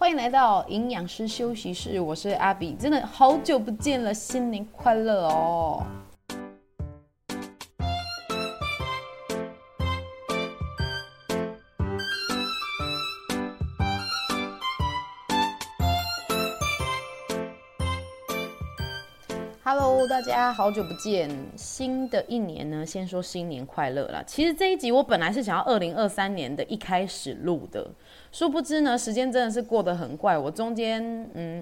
欢迎来到营养师休息室，我是阿比，真的好久不见了，新年快乐哦。！Hello，大家好久不见！新的一年呢，先说新年快乐啦。其实这一集我本来是想要二零二三年的一开始录的，殊不知呢，时间真的是过得很快。我中间嗯，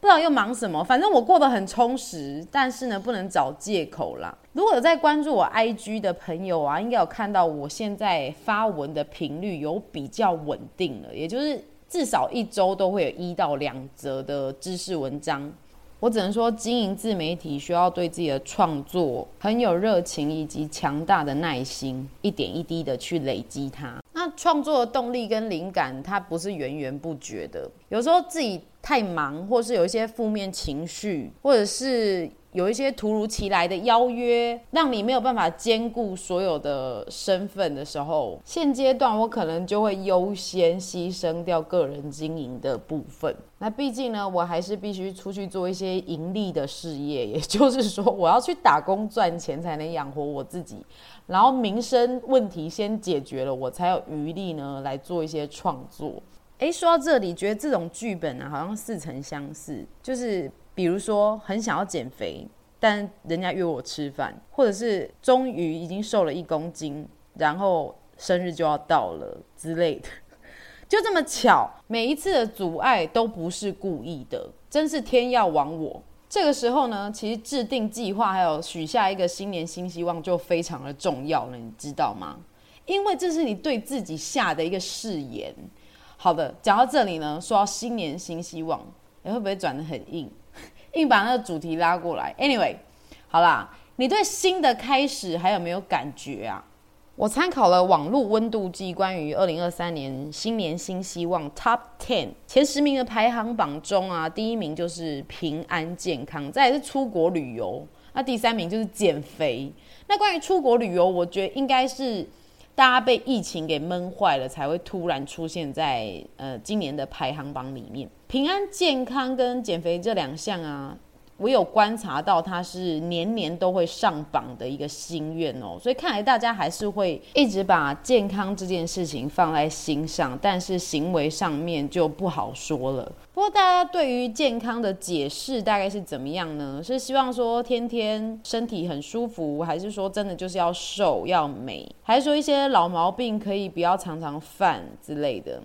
不知道又忙什么，反正我过得很充实，但是呢，不能找借口啦。如果有在关注我 IG 的朋友啊，应该有看到我现在发文的频率有比较稳定了，也就是至少一周都会有一到两则的知识文章。我只能说，经营自媒体需要对自己的创作很有热情，以及强大的耐心，一点一滴的去累积它。那创作的动力跟灵感，它不是源源不绝的。有时候自己太忙，或是有一些负面情绪，或者是。有一些突如其来的邀约，让你没有办法兼顾所有的身份的时候，现阶段我可能就会优先牺牲掉个人经营的部分。那毕竟呢，我还是必须出去做一些盈利的事业，也就是说，我要去打工赚钱才能养活我自己。然后民生问题先解决了，我才有余力呢来做一些创作。诶，说到这里，觉得这种剧本啊，好像似曾相识，就是。比如说很想要减肥，但人家约我吃饭，或者是终于已经瘦了一公斤，然后生日就要到了之类的，就这么巧，每一次的阻碍都不是故意的，真是天要亡我。这个时候呢，其实制定计划还有许下一个新年新希望就非常的重要了，你知道吗？因为这是你对自己下的一个誓言。好的，讲到这里呢，说到新年新希望，你会不会转得很硬？硬把那个主题拉过来。Anyway，好啦，你对新的开始还有没有感觉啊？我参考了网络温度计关于二零二三年新年新希望 Top Ten 前十名的排行榜中啊，第一名就是平安健康，再来是出国旅游，那第三名就是减肥。那关于出国旅游，我觉得应该是。大家被疫情给闷坏了，才会突然出现在呃今年的排行榜里面。平安健康跟减肥这两项啊，我有观察到它是年年都会上榜的一个心愿哦，所以看来大家还是会一直把健康这件事情放在心上，但是行为上面就不好说了。不过，大家对于健康的解释大概是怎么样呢？是希望说天天身体很舒服，还是说真的就是要瘦要美，还是说一些老毛病可以不要常常犯之类的？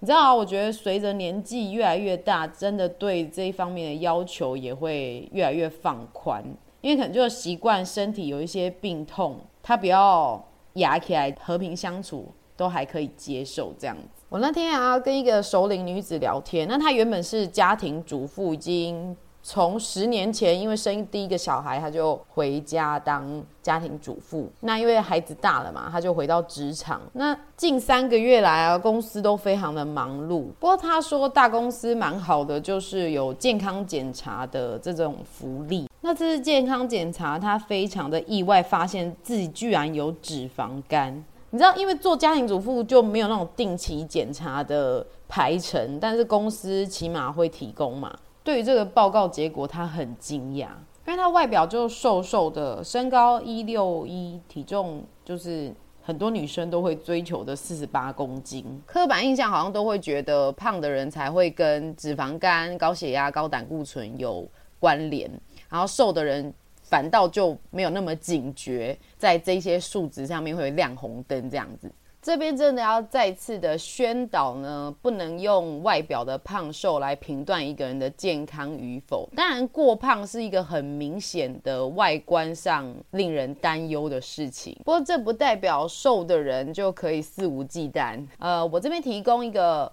你知道啊，我觉得随着年纪越来越大，真的对这一方面的要求也会越来越放宽，因为可能就习惯身体有一些病痛，他不要压起来，和平相处都还可以接受这样子。我那天啊，跟一个熟龄女子聊天，那她原本是家庭主妇，已经从十年前因为生第一个小孩，他就回家当家庭主妇。那因为孩子大了嘛，他就回到职场。那近三个月来啊，公司都非常的忙碌。不过他说大公司蛮好的，就是有健康检查的这种福利。那这次健康检查，他非常的意外，发现自己居然有脂肪肝。你知道，因为做家庭主妇就没有那种定期检查的排程，但是公司起码会提供嘛。对于这个报告结果，他很惊讶，因为他外表就瘦瘦的，身高一六一，体重就是很多女生都会追求的四十八公斤。刻板印象好像都会觉得胖的人才会跟脂肪肝、高血压、高胆固醇有关联，然后瘦的人。反倒就没有那么警觉，在这些数值上面会亮红灯这样子。这边真的要再次的宣导呢，不能用外表的胖瘦来评断一个人的健康与否。当然，过胖是一个很明显的外观上令人担忧的事情。不过，这不代表瘦的人就可以肆无忌惮。呃，我这边提供一个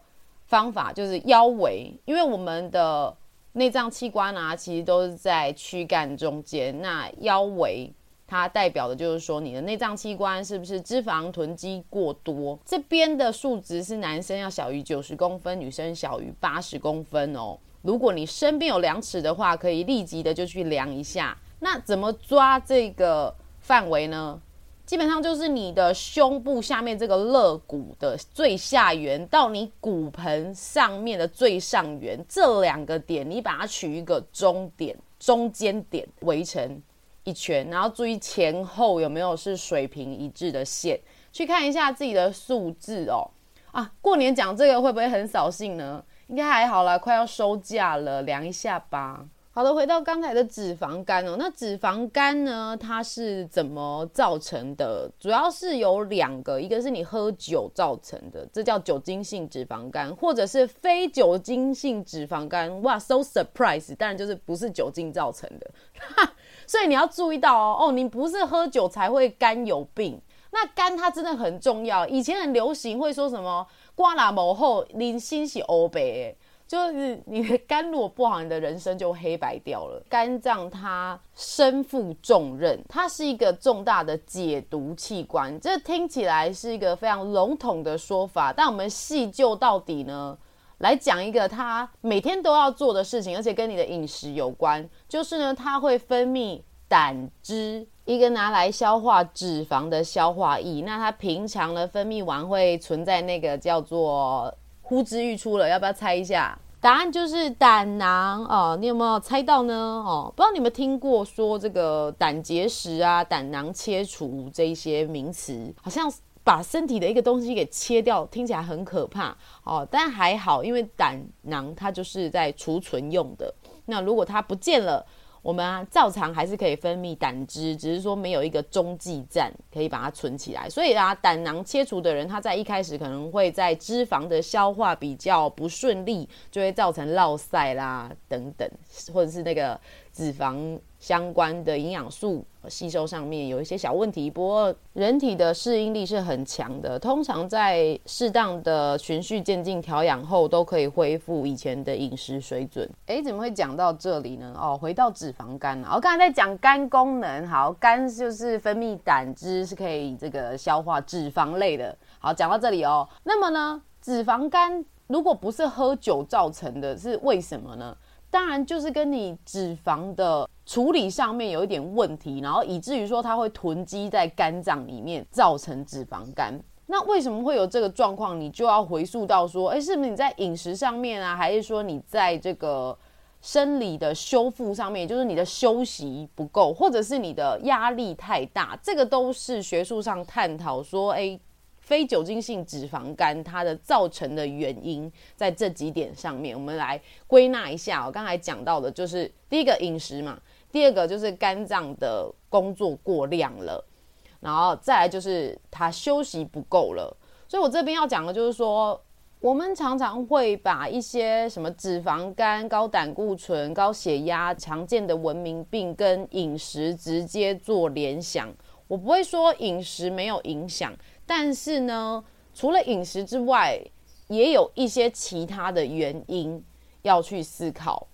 方法，就是腰围，因为我们的。内脏器官啊，其实都是在躯干中间。那腰围，它代表的就是说你的内脏器官是不是脂肪囤积过多？这边的数值是男生要小于九十公分，女生小于八十公分哦。如果你身边有量尺的话，可以立即的就去量一下。那怎么抓这个范围呢？基本上就是你的胸部下面这个肋骨的最下缘到你骨盆上面的最上缘这两个点，你把它取一个中点、中间点围成一圈，然后注意前后有没有是水平一致的线，去看一下自己的数字哦。啊，过年讲这个会不会很扫兴呢？应该还好啦，快要收假了，量一下吧。好的，回到刚才的脂肪肝哦，那脂肪肝呢，它是怎么造成的？主要是有两个，一个是你喝酒造成的，这叫酒精性脂肪肝，或者是非酒精性脂肪肝。哇，so surprise！当然就是不是酒精造成的，所以你要注意到哦，哦，你不是喝酒才会肝有病。那肝它真的很重要，以前很流行会说什么瓜拿某后零星洗欧北。就是你的肝如果不好，你的人生就黑白掉了。肝脏它身负重任，它是一个重大的解毒器官。这听起来是一个非常笼统的说法，但我们细究到底呢，来讲一个他每天都要做的事情，而且跟你的饮食有关。就是呢，它会分泌胆汁，一个拿来消化脂肪的消化液。那它平常呢分泌完会存在那个叫做。呼之欲出了，要不要猜一下？答案就是胆囊哦。你有没有猜到呢？哦，不知道你们听过说这个胆结石啊、胆囊切除这一些名词，好像把身体的一个东西给切掉，听起来很可怕哦。但还好，因为胆囊它就是在储存用的。那如果它不见了，我们啊，照常还是可以分泌胆汁，只是说没有一个中继站可以把它存起来。所以啊，胆囊切除的人，他在一开始可能会在脂肪的消化比较不顺利，就会造成落赛啦等等，或者是那个脂肪。相关的营养素吸收上面有一些小问题，不过人体的适应力是很强的，通常在适当的循序渐进调养后，都可以恢复以前的饮食水准。诶，怎么会讲到这里呢？哦，回到脂肪肝了，我刚才在讲肝功能，好，肝就是分泌胆汁，是可以这个消化脂肪类的。好，讲到这里哦，那么呢，脂肪肝如果不是喝酒造成的，是为什么呢？当然就是跟你脂肪的处理上面有一点问题，然后以至于说它会囤积在肝脏里面，造成脂肪肝。那为什么会有这个状况？你就要回溯到说，诶，是不是你在饮食上面啊，还是说你在这个生理的修复上面，就是你的休息不够，或者是你的压力太大？这个都是学术上探讨说，诶。非酒精性脂肪肝，它的造成的原因在这几点上面，我们来归纳一下。我刚才讲到的就是第一个饮食嘛，第二个就是肝脏的工作过量了，然后再来就是它休息不够了。所以我这边要讲的就是说，我们常常会把一些什么脂肪肝、高胆固醇、高血压、常见的文明病跟饮食直接做联想。我不会说饮食没有影响。但是呢，除了饮食之外，也有一些其他的原因要去思考。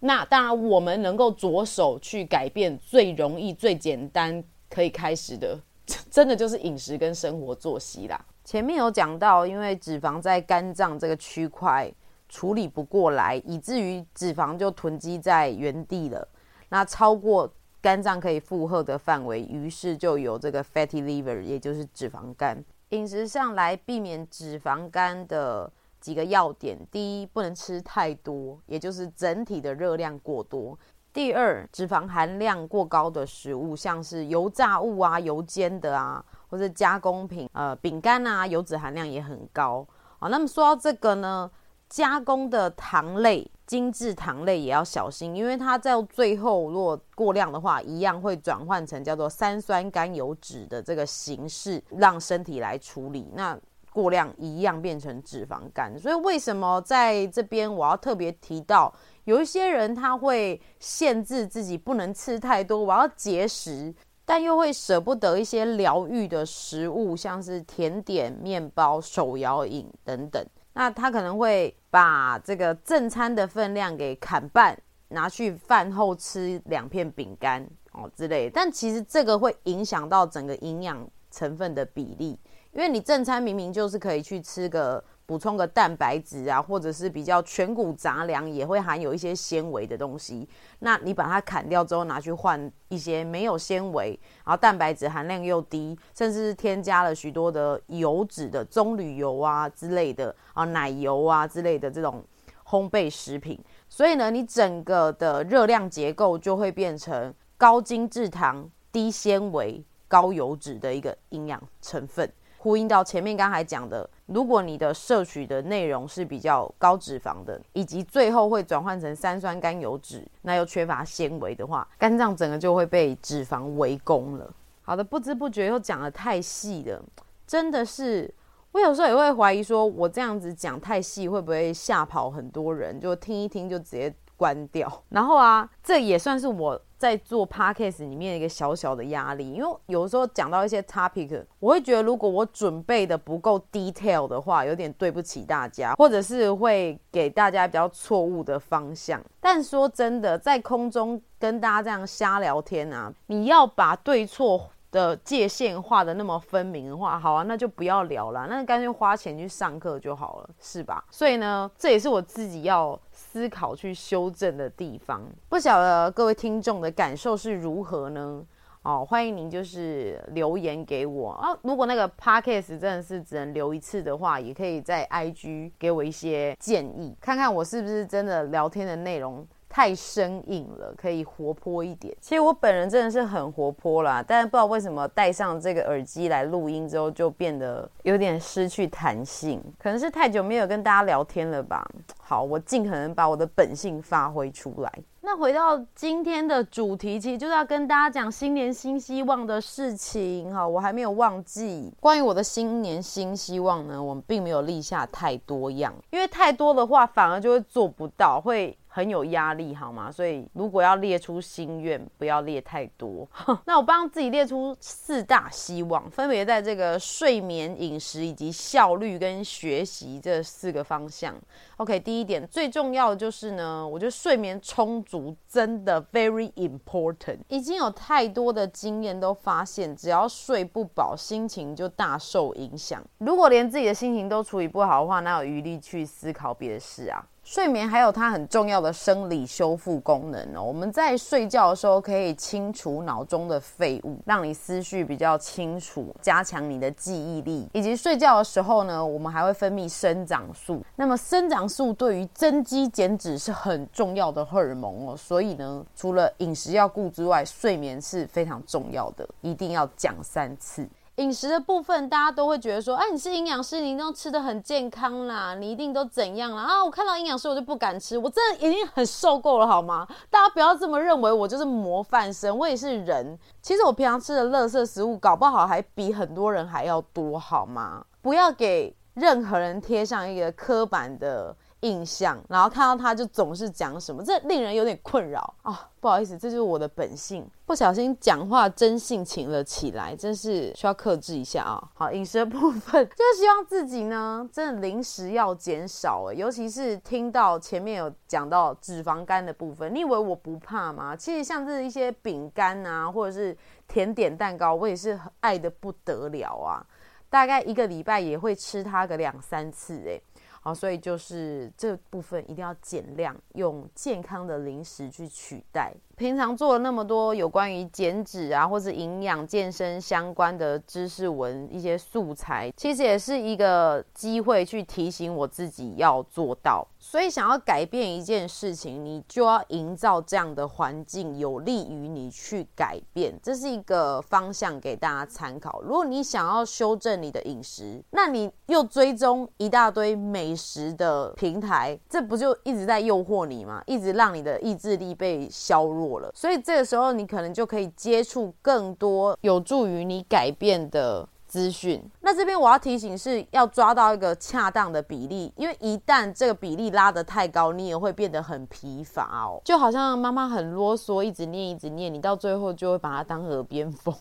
那当然，我们能够着手去改变，最容易、最简单可以开始的，真的就是饮食跟生活作息啦。前面有讲到，因为脂肪在肝脏这个区块处理不过来，以至于脂肪就囤积在原地了。那超过。肝脏可以负荷的范围，于是就有这个 fatty liver，也就是脂肪肝。饮食上来避免脂肪肝的几个要点：第一，不能吃太多，也就是整体的热量过多；第二，脂肪含量过高的食物，像是油炸物啊、油煎的啊，或者加工品，呃，饼干啊，油脂含量也很高。好，那么说到这个呢，加工的糖类。精制糖类也要小心，因为它在最后如果过量的话，一样会转换成叫做三酸甘油酯的这个形式，让身体来处理。那过量一样变成脂肪肝。所以为什么在这边我要特别提到，有一些人他会限制自己不能吃太多，我要节食，但又会舍不得一些疗愈的食物，像是甜点、面包、手摇饮等等。那他可能会把这个正餐的分量给砍半，拿去饭后吃两片饼干哦之类。但其实这个会影响到整个营养成分的比例，因为你正餐明明就是可以去吃个补充个蛋白质啊，或者是比较全谷杂粮也会含有一些纤维的东西。那你把它砍掉之后，拿去换一些没有纤维，然后蛋白质含量又低，甚至是添加了许多的油脂的棕榈油啊之类的啊，奶油啊之类的这种烘焙食品。所以呢，你整个的热量结构就会变成高精制糖、低纤维、高油脂的一个营养成分。呼应到前面刚才讲的，如果你的摄取的内容是比较高脂肪的，以及最后会转换成三酸甘油脂，那又缺乏纤维的话，肝脏整个就会被脂肪围攻了。好的，不知不觉又讲得太细了，真的是，我有时候也会怀疑，说我这样子讲太细，会不会吓跑很多人，就听一听就直接关掉。然后啊，这也算是我。在做 podcast 里面一个小小的压力，因为有时候讲到一些 topic，我会觉得如果我准备的不够 detail 的话，有点对不起大家，或者是会给大家比较错误的方向。但说真的，在空中跟大家这样瞎聊天啊，你要把对错的界限画得那么分明的话，好啊，那就不要聊了，那干脆花钱去上课就好了，是吧？所以呢，这也是我自己要思考去修正的地方。不晓得各位听众的感受是如何呢？哦，欢迎您就是留言给我啊。如果那个 podcast 真的是只能留一次的话，也可以在 IG 给我一些建议，看看我是不是真的聊天的内容。太生硬了，可以活泼一点。其实我本人真的是很活泼啦，但是不知道为什么戴上这个耳机来录音之后，就变得有点失去弹性。可能是太久没有跟大家聊天了吧。好，我尽可能把我的本性发挥出来。那回到今天的主题，其实就是要跟大家讲新年新希望的事情。哈，我还没有忘记关于我的新年新希望呢，我们并没有立下太多样，因为太多的话反而就会做不到，会。很有压力，好吗？所以如果要列出心愿，不要列太多。那我帮自己列出四大希望，分别在这个睡眠、饮食以及效率跟学习这四个方向。OK，第一点最重要的就是呢，我觉得睡眠充真的 very important。已经有太多的经验都发现，只要睡不饱，心情就大受影响。如果连自己的心情都处理不好的话，哪有余力去思考别的事啊？睡眠还有它很重要的生理修复功能哦。我们在睡觉的时候可以清除脑中的废物，让你思绪比较清楚，加强你的记忆力。以及睡觉的时候呢，我们还会分泌生长素。那么生长素对于增肌减脂是很重要的荷尔蒙哦。所以呢，除了饮食要顾之外，睡眠是非常重要的，一定要讲三次。饮食的部分，大家都会觉得说，哎，你是营养师，你都吃得很健康啦，你一定都怎样啦？啊？我看到营养师，我就不敢吃，我真的已经很受够了，好吗？大家不要这么认为，我就是模范生，我也是人。其实我平常吃的垃圾食物，搞不好还比很多人还要多，好吗？不要给任何人贴上一个刻板的印象，然后看到他就总是讲什么，这令人有点困扰啊！不好意思，这就是我的本性，不小心讲话真性情了起来，真是需要克制一下啊！好，饮食的部分就是希望自己呢，真的零食要减少诶，尤其是听到前面有讲到脂肪肝的部分，你以为我不怕吗？其实像是一些饼干啊，或者是甜点蛋糕，我也是爱得不得了啊，大概一个礼拜也会吃它个两三次诶。好，所以就是这部分一定要减量，用健康的零食去取代。平常做了那么多有关于减脂啊，或是营养健身相关的知识文一些素材，其实也是一个机会去提醒我自己要做到。所以想要改变一件事情，你就要营造这样的环境，有利于你去改变。这是一个方向给大家参考。如果你想要修正你的饮食，那你又追踪一大堆美食的平台，这不就一直在诱惑你吗？一直让你的意志力被削弱。所以这个时候，你可能就可以接触更多有助于你改变的资讯。那这边我要提醒是要抓到一个恰当的比例，因为一旦这个比例拉得太高，你也会变得很疲乏哦。就好像妈妈很啰嗦，一直念一直念，你到最后就会把它当耳边风。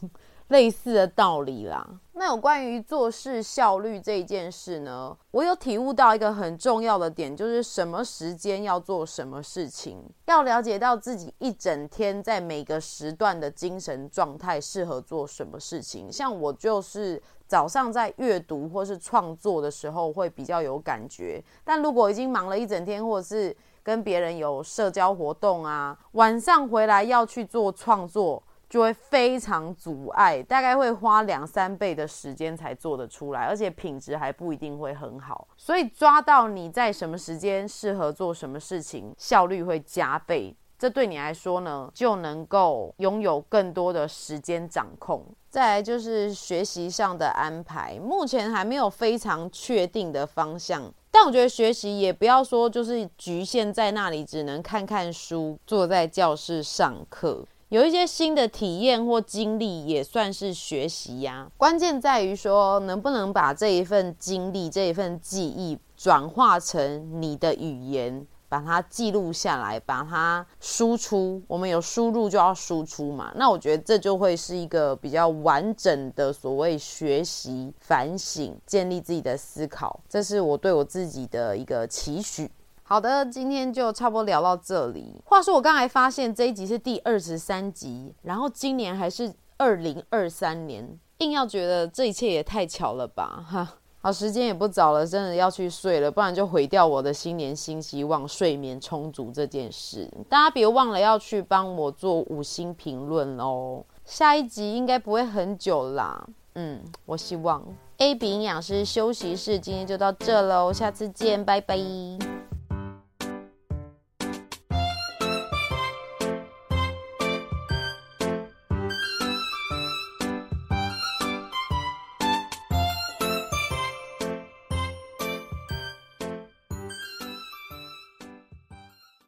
类似的道理啦。那有关于做事效率这一件事呢，我有体悟到一个很重要的点，就是什么时间要做什么事情，要了解到自己一整天在每个时段的精神状态适合做什么事情。像我就是早上在阅读或是创作的时候会比较有感觉，但如果已经忙了一整天，或者是跟别人有社交活动啊，晚上回来要去做创作。就会非常阻碍，大概会花两三倍的时间才做得出来，而且品质还不一定会很好。所以抓到你在什么时间适合做什么事情，效率会加倍。这对你来说呢，就能够拥有更多的时间掌控。再来就是学习上的安排，目前还没有非常确定的方向，但我觉得学习也不要说就是局限在那里，只能看看书，坐在教室上课。有一些新的体验或经历也算是学习呀。关键在于说，能不能把这一份经历、这一份记忆转化成你的语言，把它记录下来，把它输出。我们有输入就要输出嘛。那我觉得这就会是一个比较完整的所谓学习、反省、建立自己的思考。这是我对我自己的一个期许。好的，今天就差不多聊到这里。话说，我刚才发现这一集是第二十三集，然后今年还是二零二三年，硬要觉得这一切也太巧了吧？哈，好，时间也不早了，真的要去睡了，不然就毁掉我的新年新希望——睡眠充足这件事。大家别忘了要去帮我做五星评论哦。下一集应该不会很久啦，嗯，我希望。AB 营养师休息室今天就到这喽，下次见，拜拜。